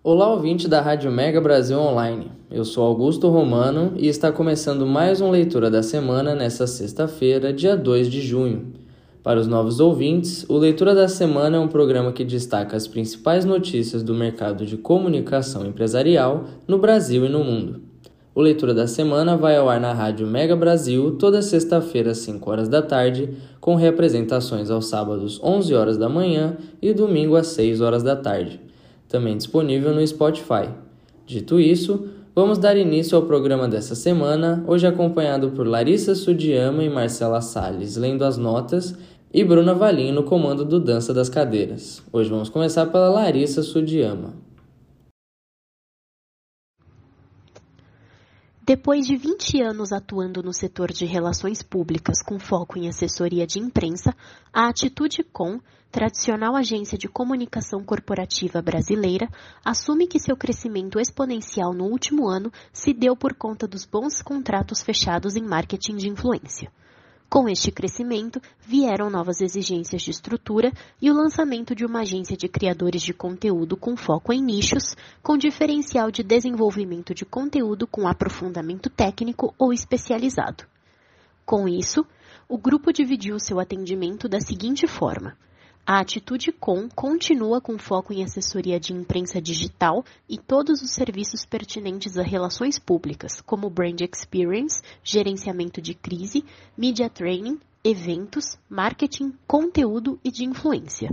Olá, ouvinte da Rádio Mega Brasil Online. Eu sou Augusto Romano e está começando mais um Leitura da Semana nesta sexta-feira, dia 2 de junho. Para os novos ouvintes, o Leitura da Semana é um programa que destaca as principais notícias do mercado de comunicação empresarial no Brasil e no mundo. O Leitura da Semana vai ao ar na Rádio Mega Brasil toda sexta-feira às 5 horas da tarde, com representações aos sábados 11 horas da manhã e domingo às 6 horas da tarde. Também disponível no Spotify. Dito isso, vamos dar início ao programa dessa semana, hoje acompanhado por Larissa Sudiyama e Marcela Salles, lendo as notas, e Bruna Valim no comando do Dança das Cadeiras. Hoje vamos começar pela Larissa Sudiyama. Depois de 20 anos atuando no setor de relações públicas com foco em assessoria de imprensa, a Atitude Com, tradicional agência de comunicação corporativa brasileira, assume que seu crescimento exponencial no último ano se deu por conta dos bons contratos fechados em marketing de influência. Com este crescimento, vieram novas exigências de estrutura e o lançamento de uma agência de criadores de conteúdo com foco em nichos, com diferencial de desenvolvimento de conteúdo com aprofundamento técnico ou especializado. Com isso, o grupo dividiu seu atendimento da seguinte forma: a Atitude Com continua com foco em assessoria de imprensa digital e todos os serviços pertinentes a relações públicas, como Brand Experience, gerenciamento de crise, Media Training, eventos, marketing, conteúdo e de influência.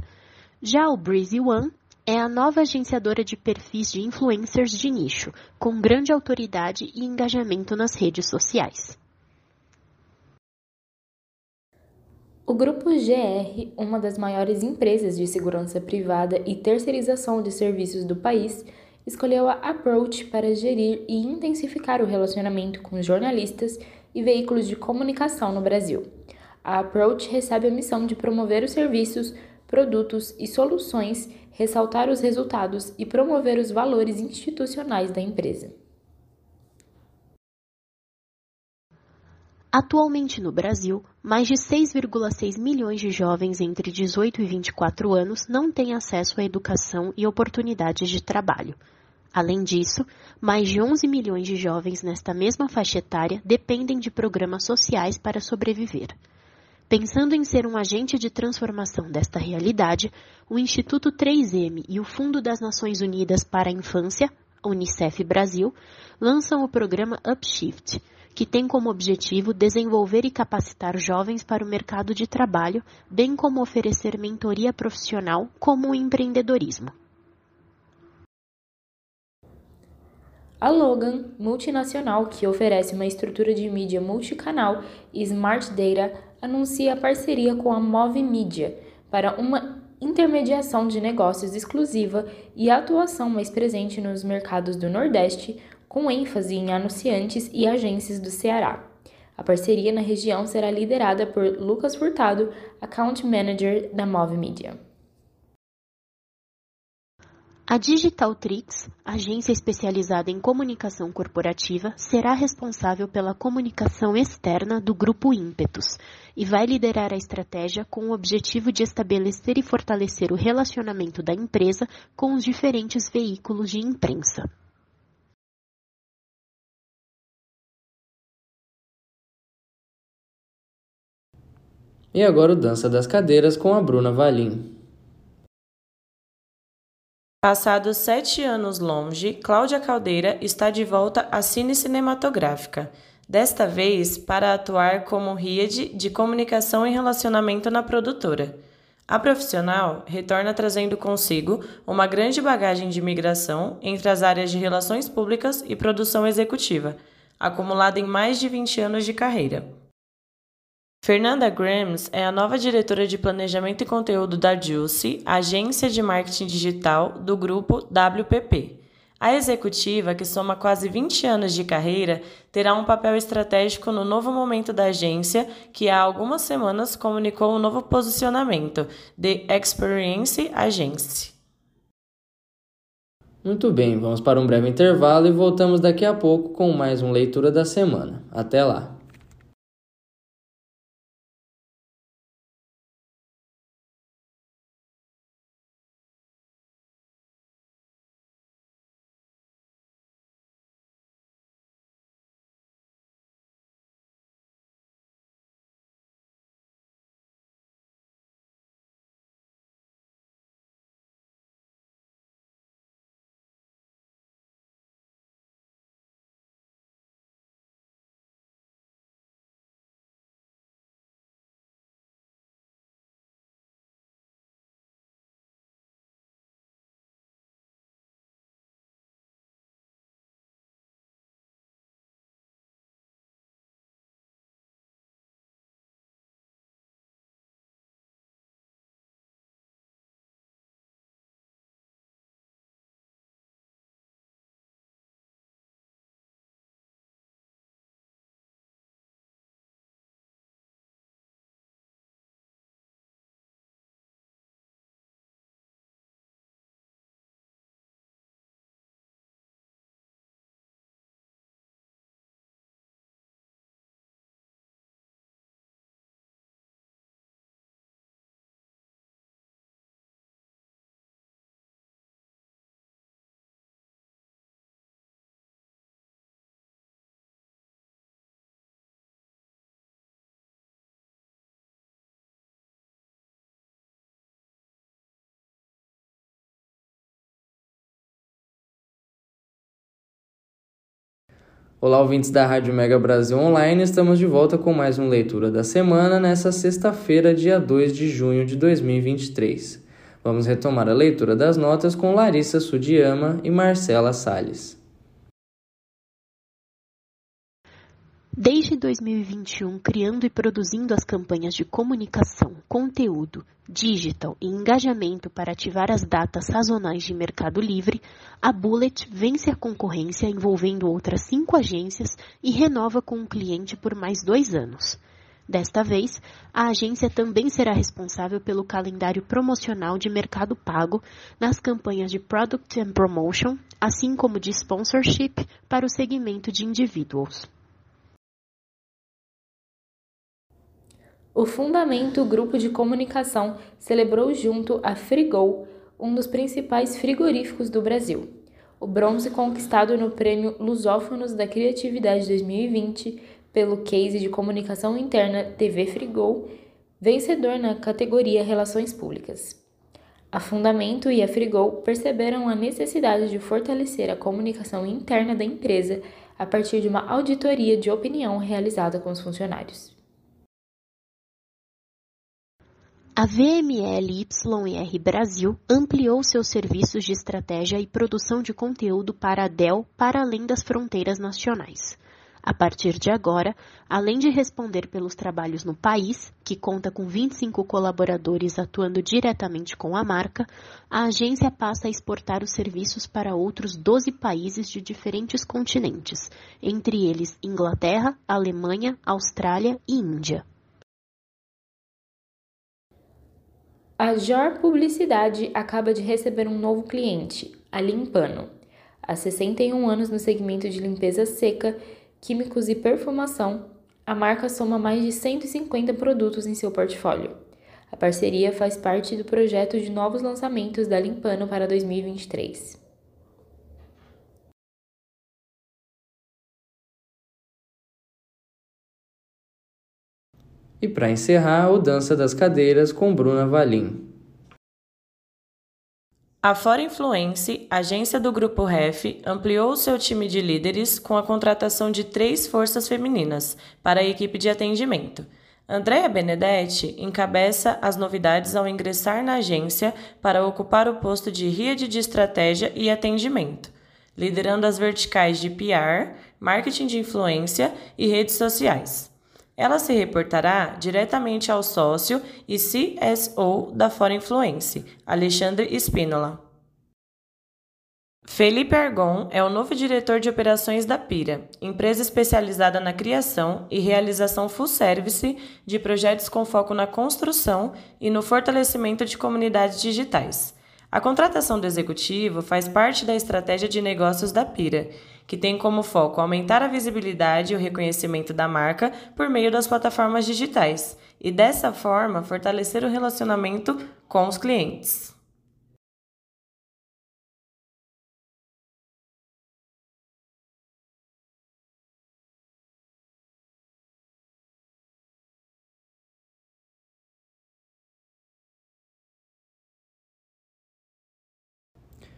Já o Breezy One é a nova agenciadora de perfis de influencers de nicho, com grande autoridade e engajamento nas redes sociais. O Grupo GR, uma das maiores empresas de segurança privada e terceirização de serviços do país, escolheu a Approach para gerir e intensificar o relacionamento com jornalistas e veículos de comunicação no Brasil. A Approach recebe a missão de promover os serviços, produtos e soluções, ressaltar os resultados e promover os valores institucionais da empresa. Atualmente no Brasil, mais de 6,6 milhões de jovens entre 18 e 24 anos não têm acesso à educação e oportunidades de trabalho. Além disso, mais de 11 milhões de jovens nesta mesma faixa etária dependem de programas sociais para sobreviver. Pensando em ser um agente de transformação desta realidade, o Instituto 3M e o Fundo das Nações Unidas para a Infância, Unicef Brasil, lançam o programa Upshift que tem como objetivo desenvolver e capacitar jovens para o mercado de trabalho, bem como oferecer mentoria profissional como o empreendedorismo. A Logan, multinacional que oferece uma estrutura de mídia multicanal e Smart Data, anuncia a parceria com a Move Media para uma intermediação de negócios exclusiva e atuação mais presente nos mercados do Nordeste, com ênfase em anunciantes e agências do Ceará. A parceria na região será liderada por Lucas Furtado, Account Manager da Move Media. A Digitaltrix, agência especializada em comunicação corporativa, será responsável pela comunicação externa do grupo Ímpetus e vai liderar a estratégia com o objetivo de estabelecer e fortalecer o relacionamento da empresa com os diferentes veículos de imprensa. E agora o Dança das Cadeiras com a Bruna Valim. Passados sete anos longe, Cláudia Caldeira está de volta à cine cinematográfica, desta vez para atuar como rede de comunicação e relacionamento na produtora. A profissional retorna trazendo consigo uma grande bagagem de migração entre as áreas de relações públicas e produção executiva, acumulada em mais de 20 anos de carreira. Fernanda Grams é a nova diretora de Planejamento e Conteúdo da Juicy, agência de marketing digital do grupo WPP. A executiva, que soma quase 20 anos de carreira, terá um papel estratégico no novo momento da agência, que há algumas semanas comunicou um novo posicionamento, The Experience Agency. Muito bem, vamos para um breve intervalo e voltamos daqui a pouco com mais um Leitura da Semana. Até lá! Olá, ouvintes da Rádio Mega Brasil Online, estamos de volta com mais uma leitura da semana nessa sexta-feira, dia 2 de junho de 2023. Vamos retomar a leitura das notas com Larissa Sudiyama e Marcela Salles. Desde 2021, criando e produzindo as campanhas de comunicação, conteúdo, digital e engajamento para ativar as datas sazonais de Mercado Livre, a Bullet vence a concorrência envolvendo outras cinco agências e renova com um cliente por mais dois anos. Desta vez, a agência também será responsável pelo calendário promocional de mercado pago nas campanhas de Product and Promotion, assim como de sponsorship para o segmento de individuals. O Fundamento Grupo de Comunicação celebrou junto a Frigol, um dos principais frigoríficos do Brasil. O bronze conquistado no Prêmio Lusófonos da Criatividade 2020 pelo Case de Comunicação Interna TV Frigol, vencedor na categoria Relações Públicas. A Fundamento e a Frigol perceberam a necessidade de fortalecer a comunicação interna da empresa a partir de uma auditoria de opinião realizada com os funcionários. A VML-YR Brasil ampliou seus serviços de estratégia e produção de conteúdo para a Dell para além das fronteiras nacionais. A partir de agora, além de responder pelos trabalhos no país, que conta com 25 colaboradores atuando diretamente com a marca, a agência passa a exportar os serviços para outros 12 países de diferentes continentes, entre eles Inglaterra, Alemanha, Austrália e Índia. A Jor Publicidade acaba de receber um novo cliente, a Limpano. Há 61 anos no segmento de limpeza seca, químicos e perfumação, a marca soma mais de 150 produtos em seu portfólio. A parceria faz parte do projeto de novos lançamentos da Limpano para 2023. E para encerrar, o Dança das Cadeiras com Bruna Valim. A Fora Influence, agência do Grupo REF, ampliou seu time de líderes com a contratação de três forças femininas para a equipe de atendimento. Andréa Benedetti encabeça as novidades ao ingressar na agência para ocupar o posto de rede de estratégia e atendimento, liderando as verticais de PR, marketing de influência e redes sociais. Ela se reportará diretamente ao sócio e CSO da Fora Influence, Alexandre Espínola. Felipe Argon é o novo diretor de operações da Pira, empresa especializada na criação e realização full service de projetos com foco na construção e no fortalecimento de comunidades digitais. A contratação do executivo faz parte da estratégia de negócios da Pira que tem como foco aumentar a visibilidade e o reconhecimento da marca por meio das plataformas digitais e, dessa forma, fortalecer o relacionamento com os clientes.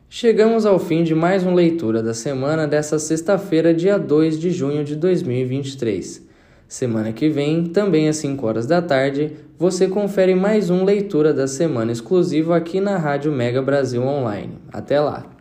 Chegamos ao fim de mais uma leitura da semana dessa sexta-feira, dia 2 de junho de 2023. Semana que vem, também às 5 horas da tarde, você confere mais um leitura da semana exclusivo aqui na Rádio Mega Brasil Online. Até lá!